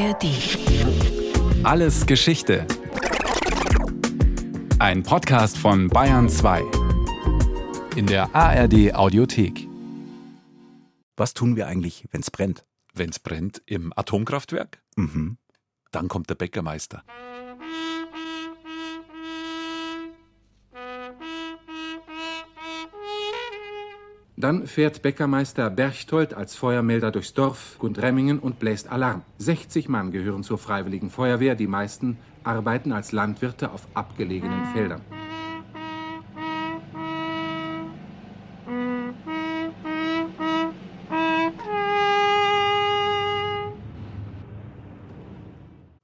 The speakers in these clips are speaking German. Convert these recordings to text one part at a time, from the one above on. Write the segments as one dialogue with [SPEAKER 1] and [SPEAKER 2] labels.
[SPEAKER 1] ARD.
[SPEAKER 2] Alles Geschichte. Ein Podcast von Bayern 2. In der ARD Audiothek.
[SPEAKER 3] Was tun wir eigentlich, wenn es brennt?
[SPEAKER 4] Wenn es brennt im Atomkraftwerk,
[SPEAKER 3] Mhm.
[SPEAKER 4] dann kommt der Bäckermeister.
[SPEAKER 5] Dann fährt Bäckermeister Berchtold als Feuermelder durchs Dorf Gundremmingen und bläst Alarm. 60 Mann gehören zur Freiwilligen Feuerwehr, die meisten arbeiten als Landwirte auf abgelegenen Feldern.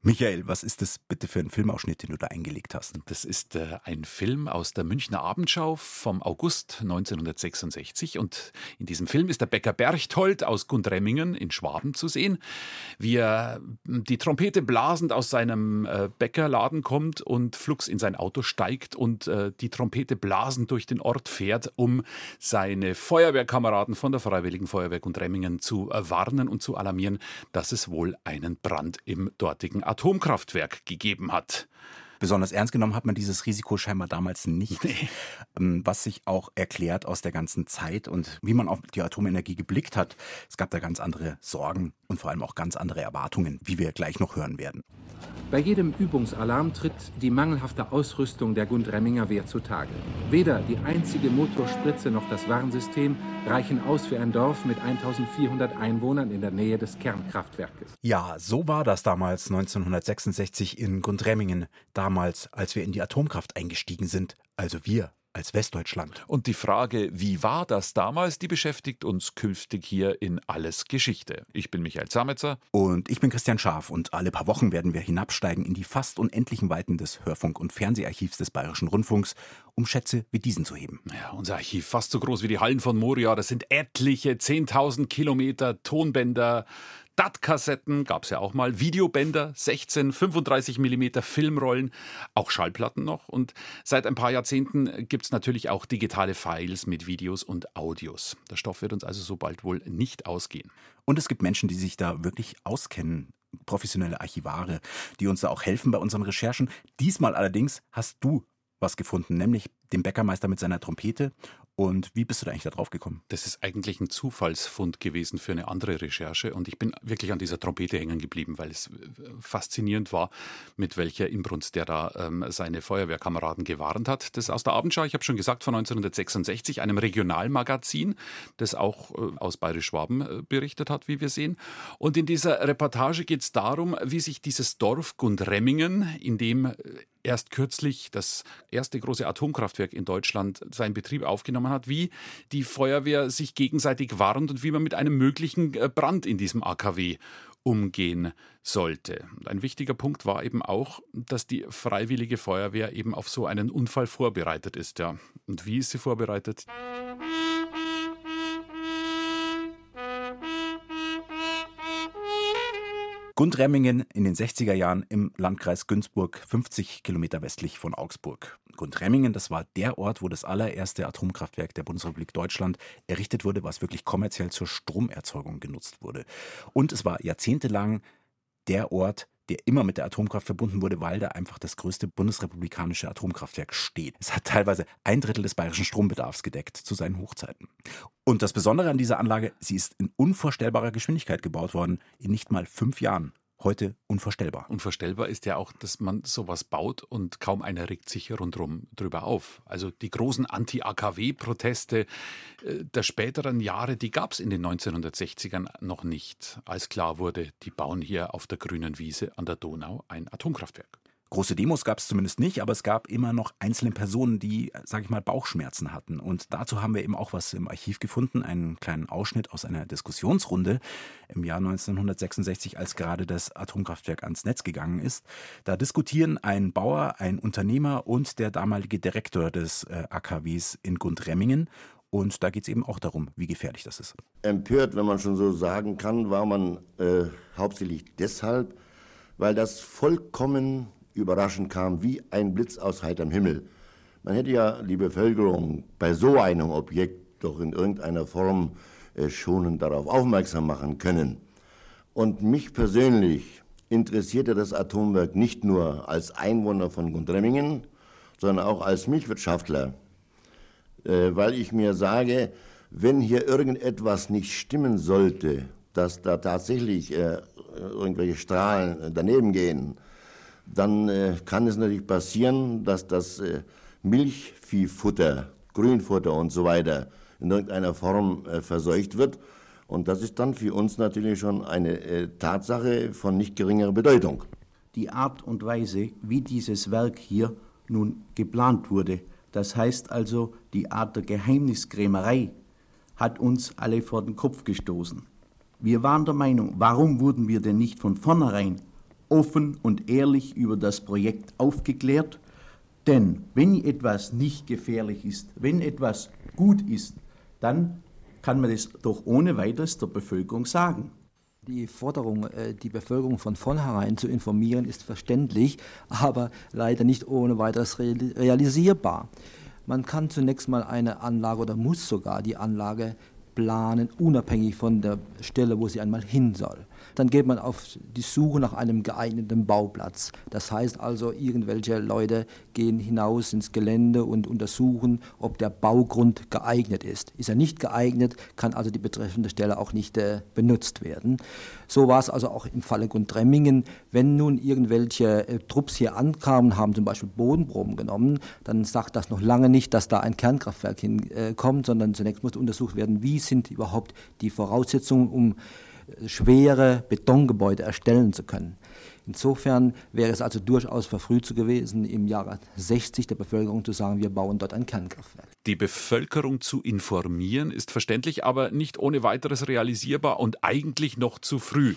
[SPEAKER 3] Michael, was ist das bitte für ein Filmausschnitt, den du da eingelegt hast?
[SPEAKER 4] Das ist äh, ein Film aus der Münchner Abendschau vom August 1966. Und in diesem Film ist der Bäcker Berchtold aus Gundremmingen in Schwaben zu sehen, wie er die Trompete blasend aus seinem äh, Bäckerladen kommt und flugs in sein Auto steigt und äh, die Trompete blasend durch den Ort fährt, um seine Feuerwehrkameraden von der Freiwilligen Feuerwehr Gundremmingen zu äh, warnen und zu alarmieren, dass es wohl einen Brand im dortigen Atomkraftwerk gegeben hat.
[SPEAKER 3] Besonders ernst genommen hat man dieses Risiko scheinbar damals nicht, Ähm, was sich auch erklärt aus der ganzen Zeit und wie man auf die Atomenergie geblickt hat. Es gab da ganz andere Sorgen und vor allem auch ganz andere Erwartungen, wie wir gleich noch hören werden.
[SPEAKER 5] Bei jedem Übungsalarm tritt die mangelhafte Ausrüstung der Gundremminger Wehr zutage. Weder die einzige Motorspritze noch das Warnsystem reichen aus für ein Dorf mit 1400 Einwohnern in der Nähe des Kernkraftwerkes.
[SPEAKER 3] Ja, so war das damals 1966 in Gundremmingen, damals, als wir in die Atomkraft eingestiegen sind, also wir als Westdeutschland.
[SPEAKER 4] Und die Frage, wie war das damals, die beschäftigt uns künftig hier in Alles Geschichte. Ich bin Michael Zametzer.
[SPEAKER 3] Und ich bin Christian Scharf und alle paar Wochen werden wir hinabsteigen in die fast unendlichen Weiten des Hörfunk- und Fernseharchivs des Bayerischen Rundfunks, um Schätze wie diesen zu heben.
[SPEAKER 4] Ja, unser Archiv fast so groß wie die Hallen von Moria. Das sind etliche 10.000 Kilometer Tonbänder. DAT-Kassetten gab es ja auch mal, Videobänder, 16, 35 Millimeter Filmrollen, auch Schallplatten noch. Und seit ein paar Jahrzehnten gibt es natürlich auch digitale Files mit Videos und Audios. Der Stoff wird uns also so bald wohl nicht ausgehen.
[SPEAKER 3] Und es gibt Menschen, die sich da wirklich auskennen, professionelle Archivare, die uns da auch helfen bei unseren Recherchen. Diesmal allerdings hast du was gefunden, nämlich den Bäckermeister mit seiner Trompete. Und wie bist du da eigentlich da drauf gekommen?
[SPEAKER 4] Das ist eigentlich ein Zufallsfund gewesen für eine andere Recherche und ich bin wirklich an dieser Trompete hängen geblieben, weil es äh, faszinierend war, mit welcher Inbrunst der da ähm, seine Feuerwehrkameraden gewarnt hat. Das aus der Abendschau, ich habe schon gesagt, von 1966, einem Regionalmagazin, das auch äh, aus Bayerisch-Schwaben äh, berichtet hat, wie wir sehen. Und in dieser Reportage geht es darum, wie sich dieses Dorf Gundremmingen, in dem äh, erst kürzlich das erste große Atomkraftwerk in Deutschland seinen Betrieb aufgenommen hat, wie die Feuerwehr sich gegenseitig warnt und wie man mit einem möglichen äh, Brand in diesem AKW umgehen sollte. Und ein wichtiger Punkt war eben auch, dass die freiwillige Feuerwehr eben auf so einen Unfall vorbereitet ist. Ja. Und wie ist sie vorbereitet?
[SPEAKER 3] Gundremmingen in den 60er Jahren im Landkreis Günzburg, 50 Kilometer westlich von Augsburg. Gundremmingen, das war der Ort, wo das allererste Atomkraftwerk der Bundesrepublik Deutschland errichtet wurde, was wirklich kommerziell zur Stromerzeugung genutzt wurde. Und es war jahrzehntelang der Ort, der immer mit der Atomkraft verbunden wurde, weil da einfach das größte bundesrepublikanische Atomkraftwerk steht. Es hat teilweise ein Drittel des bayerischen Strombedarfs gedeckt zu seinen Hochzeiten. Und das Besondere an dieser Anlage, sie ist in unvorstellbarer Geschwindigkeit gebaut worden, in nicht mal fünf Jahren. Heute unvorstellbar.
[SPEAKER 4] Unvorstellbar ist ja auch, dass man sowas baut und kaum einer regt sich rundherum drüber auf. Also die großen Anti-AKW-Proteste äh, der späteren Jahre, die gab es in den 1960ern noch nicht, als klar wurde, die bauen hier auf der grünen Wiese an der Donau ein Atomkraftwerk.
[SPEAKER 3] Große Demos gab es zumindest nicht, aber es gab immer noch einzelne Personen, die, sage ich mal, Bauchschmerzen hatten. Und dazu haben wir eben auch was im Archiv gefunden, einen kleinen Ausschnitt aus einer Diskussionsrunde im Jahr 1966, als gerade das Atomkraftwerk ans Netz gegangen ist. Da diskutieren ein Bauer, ein Unternehmer und der damalige Direktor des äh, AKWs in Gundremmingen. Und da geht es eben auch darum, wie gefährlich das ist.
[SPEAKER 6] Empört, wenn man schon so sagen kann, war man äh, hauptsächlich deshalb, weil das vollkommen überraschend kam, wie ein Blitz aus heiterem Himmel. Man hätte ja die Bevölkerung bei so einem Objekt doch in irgendeiner Form äh, schonend darauf aufmerksam machen können. Und mich persönlich interessierte das Atomwerk nicht nur als Einwohner von Gundremmingen, sondern auch als Milchwirtschaftler, äh, weil ich mir sage, wenn hier irgendetwas nicht stimmen sollte, dass da tatsächlich äh, irgendwelche Strahlen daneben gehen, dann äh, kann es natürlich passieren, dass das äh, Milchviehfutter, Grünfutter und so weiter in irgendeiner Form äh, verseucht wird. Und das ist dann für uns natürlich schon eine äh, Tatsache von nicht geringerer Bedeutung.
[SPEAKER 1] Die Art und Weise, wie dieses Werk hier nun geplant wurde, das heißt also die Art der Geheimniskrämerei, hat uns alle vor den Kopf gestoßen. Wir waren der Meinung, warum wurden wir denn nicht von vornherein offen und ehrlich über das Projekt aufgeklärt? Denn wenn etwas nicht gefährlich ist, wenn etwas gut ist, dann kann man das doch ohne weiteres der Bevölkerung sagen.
[SPEAKER 7] Die Forderung, äh, die Bevölkerung von vornherein zu informieren, ist verständlich, aber leider nicht ohne weiteres realisierbar. Man kann zunächst mal eine Anlage oder muss sogar die Anlage planen, unabhängig von der Stelle, wo sie einmal hin soll dann geht man auf die Suche nach einem geeigneten Bauplatz. Das heißt also, irgendwelche Leute gehen hinaus ins Gelände und untersuchen, ob der Baugrund geeignet ist. Ist er nicht geeignet, kann also die betreffende Stelle auch nicht äh, benutzt werden. So war es also auch im Falle Gundremmingen. Wenn nun irgendwelche äh, Trupps hier ankamen, haben zum Beispiel Bodenproben genommen, dann sagt das noch lange nicht, dass da ein Kernkraftwerk hinkommt, äh, sondern zunächst muss untersucht werden, wie sind überhaupt die Voraussetzungen, um schwere Betongebäude erstellen zu können. Insofern wäre es also durchaus verfrüht gewesen, im Jahre 60 der Bevölkerung zu sagen, wir bauen dort ein Kernkraftwerk.
[SPEAKER 4] Die Bevölkerung zu informieren ist verständlich, aber nicht ohne weiteres realisierbar und eigentlich noch zu früh.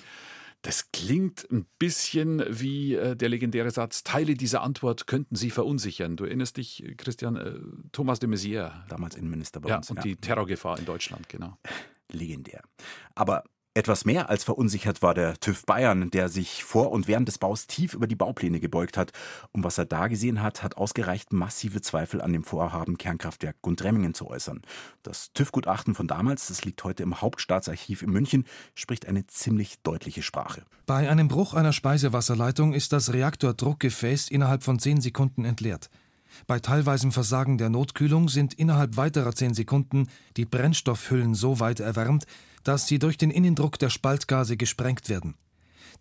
[SPEAKER 4] Das klingt ein bisschen wie äh, der legendäre Satz, Teile dieser Antwort könnten Sie verunsichern. Du erinnerst dich, Christian, äh, Thomas de Maizière.
[SPEAKER 3] Damals Innenminister bei
[SPEAKER 4] ja,
[SPEAKER 3] uns.
[SPEAKER 4] Und ja. die Terrorgefahr in Deutschland, genau.
[SPEAKER 3] Legendär. Aber etwas mehr als verunsichert war der TÜV Bayern, der sich vor und während des Baus tief über die Baupläne gebeugt hat. Und was er da gesehen hat, hat ausgereicht, massive Zweifel an dem Vorhaben, Kernkraftwerk Gundremmingen zu äußern. Das TÜV-Gutachten von damals, das liegt heute im Hauptstaatsarchiv in München, spricht eine ziemlich deutliche Sprache.
[SPEAKER 8] Bei einem Bruch einer Speisewasserleitung ist das Reaktordruckgefäß innerhalb von zehn Sekunden entleert. Bei teilweisem Versagen der Notkühlung sind innerhalb weiterer zehn Sekunden die Brennstoffhüllen so weit erwärmt, dass sie durch den Innendruck der Spaltgase gesprengt werden.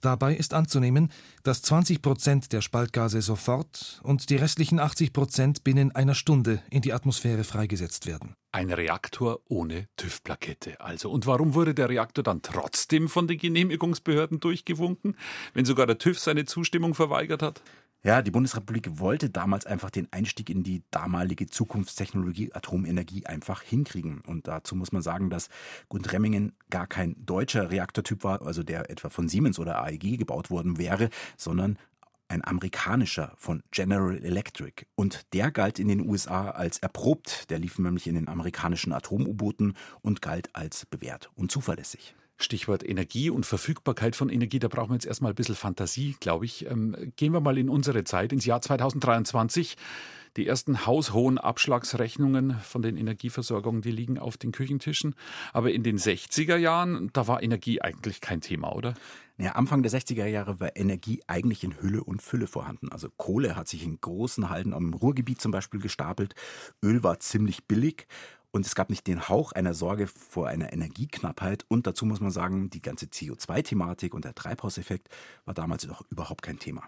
[SPEAKER 8] Dabei ist anzunehmen, dass 20 Prozent der Spaltgase sofort und die restlichen 80 Prozent binnen einer Stunde in die Atmosphäre freigesetzt werden.
[SPEAKER 4] Ein Reaktor ohne TÜV-Plakette also. Und warum wurde der Reaktor dann trotzdem von den Genehmigungsbehörden durchgewunken, wenn sogar der TÜV seine Zustimmung verweigert hat?
[SPEAKER 3] Ja, die Bundesrepublik wollte damals einfach den Einstieg in die damalige Zukunftstechnologie Atomenergie einfach hinkriegen. Und dazu muss man sagen, dass Gundremmingen gar kein deutscher Reaktortyp war, also der etwa von Siemens oder AEG gebaut worden wäre, sondern ein amerikanischer von General Electric. Und der galt in den USA als erprobt. Der lief nämlich in den amerikanischen Atom-U-Booten und galt als bewährt und zuverlässig.
[SPEAKER 4] Stichwort Energie und Verfügbarkeit von Energie, da brauchen wir jetzt erstmal ein bisschen Fantasie, glaube ich. Ähm, gehen wir mal in unsere Zeit, ins Jahr 2023. Die ersten haushohen Abschlagsrechnungen von den Energieversorgungen, die liegen auf den Küchentischen. Aber in den 60er Jahren, da war Energie eigentlich kein Thema, oder?
[SPEAKER 3] Ja, Anfang der 60er Jahre war Energie eigentlich in Hülle und Fülle vorhanden. Also Kohle hat sich in großen Halden am Ruhrgebiet zum Beispiel gestapelt. Öl war ziemlich billig und es gab nicht den Hauch einer Sorge vor einer Energieknappheit. Und dazu muss man sagen, die ganze CO2-Thematik und der Treibhauseffekt war damals noch überhaupt kein Thema.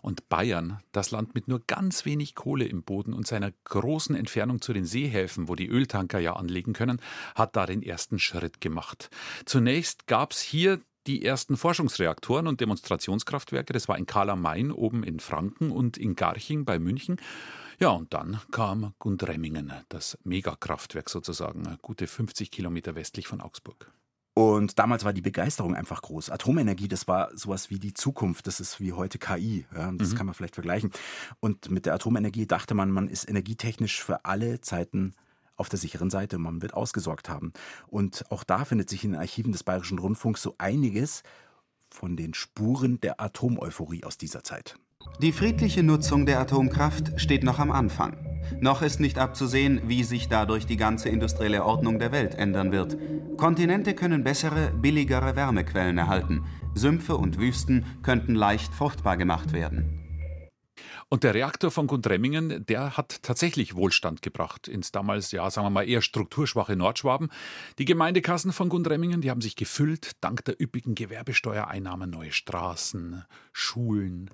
[SPEAKER 4] Und Bayern, das Land mit nur ganz wenig Kohle im Boden und seiner großen Entfernung zu den Seehäfen, wo die Öltanker ja anlegen können, hat da den ersten Schritt gemacht. Zunächst gab es hier die ersten Forschungsreaktoren und Demonstrationskraftwerke. Das war in Karl am Main oben in Franken und in Garching bei München. Ja, und dann kam Gundremmingen, das Megakraftwerk sozusagen, gute 50 Kilometer westlich von Augsburg.
[SPEAKER 3] Und damals war die Begeisterung einfach groß. Atomenergie, das war sowas wie die Zukunft. Das ist wie heute KI. Ja, das mhm. kann man vielleicht vergleichen. Und mit der Atomenergie dachte man, man ist energietechnisch für alle Zeiten auf der sicheren Seite. Man wird ausgesorgt haben. Und auch da findet sich in den Archiven des Bayerischen Rundfunks so einiges von den Spuren der Atomeuphorie aus dieser Zeit.
[SPEAKER 9] Die friedliche Nutzung der Atomkraft steht noch am Anfang. Noch ist nicht abzusehen, wie sich dadurch die ganze industrielle Ordnung der Welt ändern wird. Kontinente können bessere, billigere Wärmequellen erhalten. Sümpfe und Wüsten könnten leicht fruchtbar gemacht werden.
[SPEAKER 4] Und der Reaktor von Gundremmingen, der hat tatsächlich Wohlstand gebracht ins damals, ja, sagen wir mal, eher strukturschwache Nordschwaben. Die Gemeindekassen von Gundremmingen, die haben sich gefüllt, dank der üppigen Gewerbesteuereinnahmen, neue Straßen, Schulen.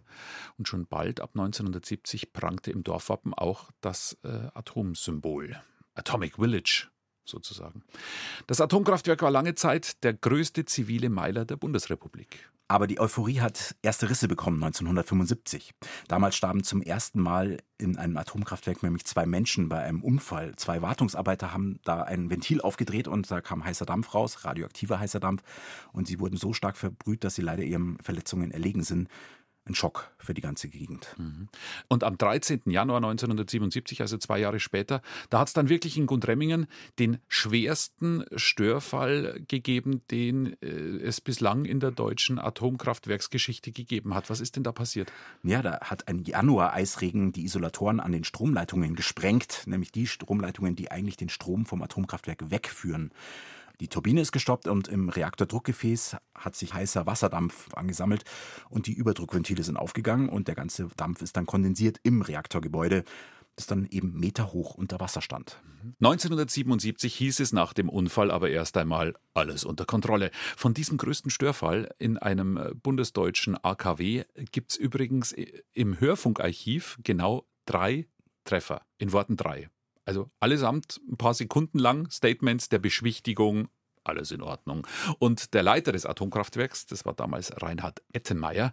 [SPEAKER 4] Und schon bald, ab 1970, prangte im Dorfwappen auch das äh, Atomsymbol. Atomic Village sozusagen. Das Atomkraftwerk war lange Zeit der größte zivile Meiler der Bundesrepublik.
[SPEAKER 3] Aber die Euphorie hat erste Risse bekommen 1975. Damals starben zum ersten Mal in einem Atomkraftwerk nämlich zwei Menschen bei einem Unfall. Zwei Wartungsarbeiter haben da ein Ventil aufgedreht und da kam heißer Dampf raus, radioaktiver heißer Dampf. Und sie wurden so stark verbrüht, dass sie leider ihren Verletzungen erlegen sind ein Schock für die ganze Gegend.
[SPEAKER 4] Mhm. Und am 13. Januar 1977, also zwei Jahre später, da hat es dann wirklich in Gundremmingen den schwersten Störfall gegeben, den äh, es bislang in der deutschen Atomkraftwerksgeschichte gegeben hat. Was ist denn da passiert?
[SPEAKER 3] Ja, da hat ein Januar-Eisregen die Isolatoren an den Stromleitungen gesprengt, nämlich die Stromleitungen, die eigentlich den Strom vom Atomkraftwerk wegführen. Die Turbine ist gestoppt und im Reaktordruckgefäß hat sich heißer Wasserdampf angesammelt und die Überdruckventile sind aufgegangen und der ganze Dampf ist dann kondensiert im Reaktorgebäude das dann eben meterhoch unter Wasser stand.
[SPEAKER 4] 1977 hieß es nach dem Unfall aber erst einmal alles unter Kontrolle. Von diesem größten Störfall in einem bundesdeutschen AKW gibt es übrigens im Hörfunkarchiv genau drei Treffer, in Worten drei. Also allesamt ein paar Sekunden lang Statements der Beschwichtigung, alles in Ordnung. Und der Leiter des Atomkraftwerks, das war damals Reinhard Ettenmeier,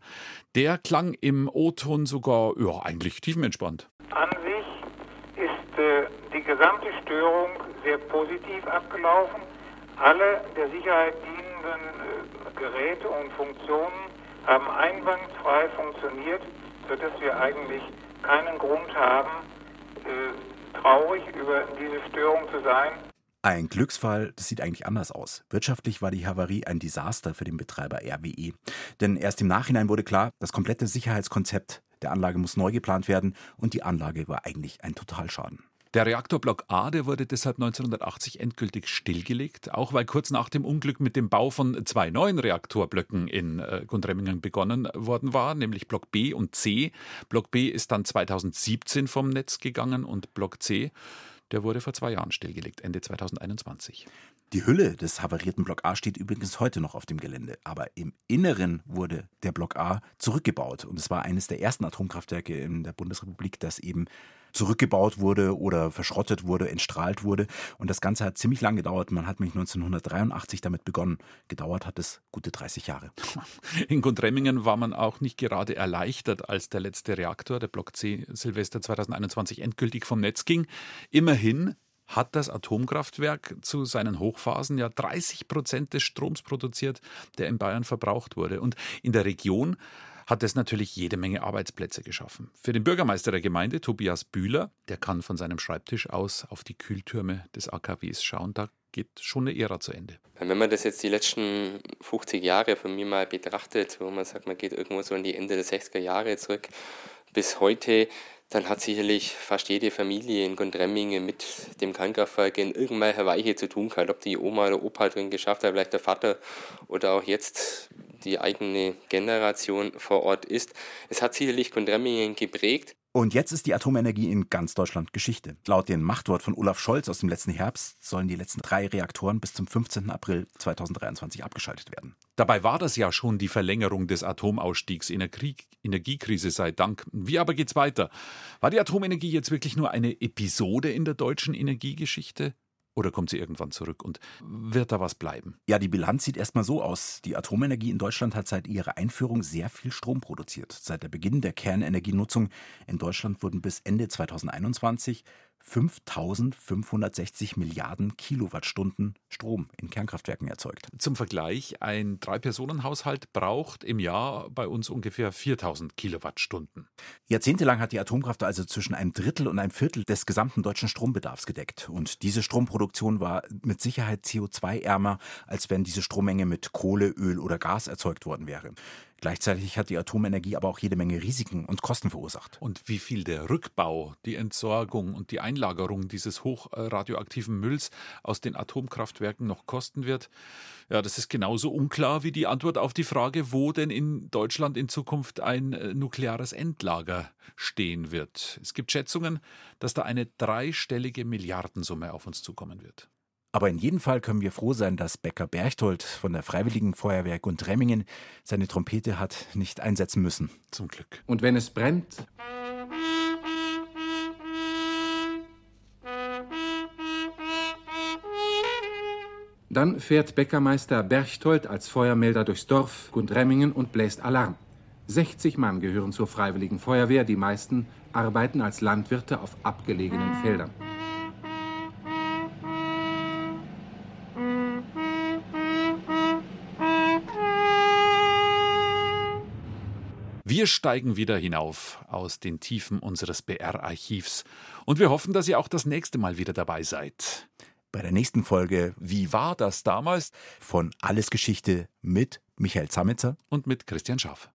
[SPEAKER 4] der klang im O-Ton sogar ja, eigentlich tiefenentspannt.
[SPEAKER 10] An sich ist äh, die gesamte Störung sehr positiv abgelaufen. Alle der Sicherheit dienenden äh, Geräte und Funktionen haben einwandfrei funktioniert, sodass wir eigentlich keinen Grund haben, äh, traurig, über diese Störung zu sein.
[SPEAKER 3] Ein Glücksfall, das sieht eigentlich anders aus. Wirtschaftlich war die Havarie ein Desaster für den Betreiber RWE. Denn erst im Nachhinein wurde klar, das komplette Sicherheitskonzept der Anlage muss neu geplant werden und die Anlage war eigentlich ein Totalschaden.
[SPEAKER 4] Der Reaktorblock A, der wurde deshalb 1980 endgültig stillgelegt, auch weil kurz nach dem Unglück mit dem Bau von zwei neuen Reaktorblöcken in äh, Gundremmingen begonnen worden war, nämlich Block B und C. Block B ist dann 2017 vom Netz gegangen und Block C, der wurde vor zwei Jahren stillgelegt, Ende 2021.
[SPEAKER 3] Die Hülle des havarierten Block A steht übrigens heute noch auf dem Gelände, aber im Inneren wurde der Block A zurückgebaut und es war eines der ersten Atomkraftwerke in der Bundesrepublik, das eben zurückgebaut wurde oder verschrottet wurde, entstrahlt wurde. Und das Ganze hat ziemlich lang gedauert. Man hat nämlich 1983 damit begonnen. Gedauert hat es gute 30 Jahre.
[SPEAKER 4] In Gundremmingen war man auch nicht gerade erleichtert, als der letzte Reaktor, der Block C Silvester 2021, endgültig vom Netz ging. Immerhin hat das Atomkraftwerk zu seinen Hochphasen ja 30 Prozent des Stroms produziert, der in Bayern verbraucht wurde. Und in der Region hat es natürlich jede Menge Arbeitsplätze geschaffen. Für den Bürgermeister der Gemeinde, Tobias Bühler, der kann von seinem Schreibtisch aus auf die Kühltürme des AKWs schauen. Da geht schon eine Ära zu Ende.
[SPEAKER 11] Wenn man das jetzt die letzten 50 Jahre von mir mal betrachtet, wo man sagt, man geht irgendwo so in die Ende der 60er Jahre zurück, bis heute, dann hat sicherlich fast jede Familie in Gondremmingen mit dem Kernkraftwerk in irgendwelcher Weiche zu tun gehabt. Ob die Oma oder Opa drin geschafft hat, vielleicht der Vater oder auch jetzt die eigene Generation vor Ort ist. Es hat sicherlich Gondremmingen geprägt.
[SPEAKER 3] Und jetzt ist die Atomenergie in ganz Deutschland Geschichte. Laut dem Machtwort von Olaf Scholz aus dem letzten Herbst sollen die letzten drei Reaktoren bis zum 15. April 2023 abgeschaltet werden.
[SPEAKER 4] Dabei war das ja schon die Verlängerung des Atomausstiegs in der Krieg Energiekrise sei Dank. Wie aber geht's weiter? War die Atomenergie jetzt wirklich nur eine Episode in der deutschen Energiegeschichte? Oder kommt sie irgendwann zurück und wird da was bleiben?
[SPEAKER 3] Ja, die Bilanz sieht erstmal so aus. Die Atomenergie in Deutschland hat seit ihrer Einführung sehr viel Strom produziert. Seit der Beginn der Kernenergienutzung in Deutschland wurden bis Ende 2021 5560 Milliarden Kilowattstunden Strom in Kernkraftwerken erzeugt.
[SPEAKER 4] Zum Vergleich, ein Drei-Personen-Haushalt braucht im Jahr bei uns ungefähr 4000 Kilowattstunden.
[SPEAKER 3] Jahrzehntelang hat die Atomkraft also zwischen einem Drittel und einem Viertel des gesamten deutschen Strombedarfs gedeckt. Und diese Stromproduktion war mit Sicherheit CO2-ärmer, als wenn diese Strommenge mit Kohle, Öl oder Gas erzeugt worden wäre. Gleichzeitig hat die Atomenergie aber auch jede Menge Risiken und Kosten verursacht.
[SPEAKER 4] Und wie viel der Rückbau, die Entsorgung und die Einlagerung dieses hochradioaktiven Mülls aus den Atomkraftwerken noch kosten wird, ja, das ist genauso unklar wie die Antwort auf die Frage, wo denn in Deutschland in Zukunft ein äh, nukleares Endlager stehen wird. Es gibt Schätzungen, dass da eine dreistellige Milliardensumme auf uns zukommen wird.
[SPEAKER 3] Aber in jedem Fall können wir froh sein, dass Becker Berchtold von der Freiwilligen Feuerwehr Gundremmingen seine Trompete hat nicht einsetzen müssen.
[SPEAKER 4] Zum Glück.
[SPEAKER 5] Und wenn es brennt, Dann fährt Bäckermeister Berchtold als Feuermelder durchs Dorf Gundremmingen und bläst Alarm. 60 Mann gehören zur Freiwilligen Feuerwehr, die meisten arbeiten als Landwirte auf abgelegenen Feldern.
[SPEAKER 4] Wir steigen wieder hinauf aus den Tiefen unseres BR-Archivs und wir hoffen, dass ihr auch das nächste Mal wieder dabei seid.
[SPEAKER 3] Bei der nächsten Folge Wie war das damals? von Alles Geschichte mit Michael Zametzer
[SPEAKER 4] und mit Christian Schaff.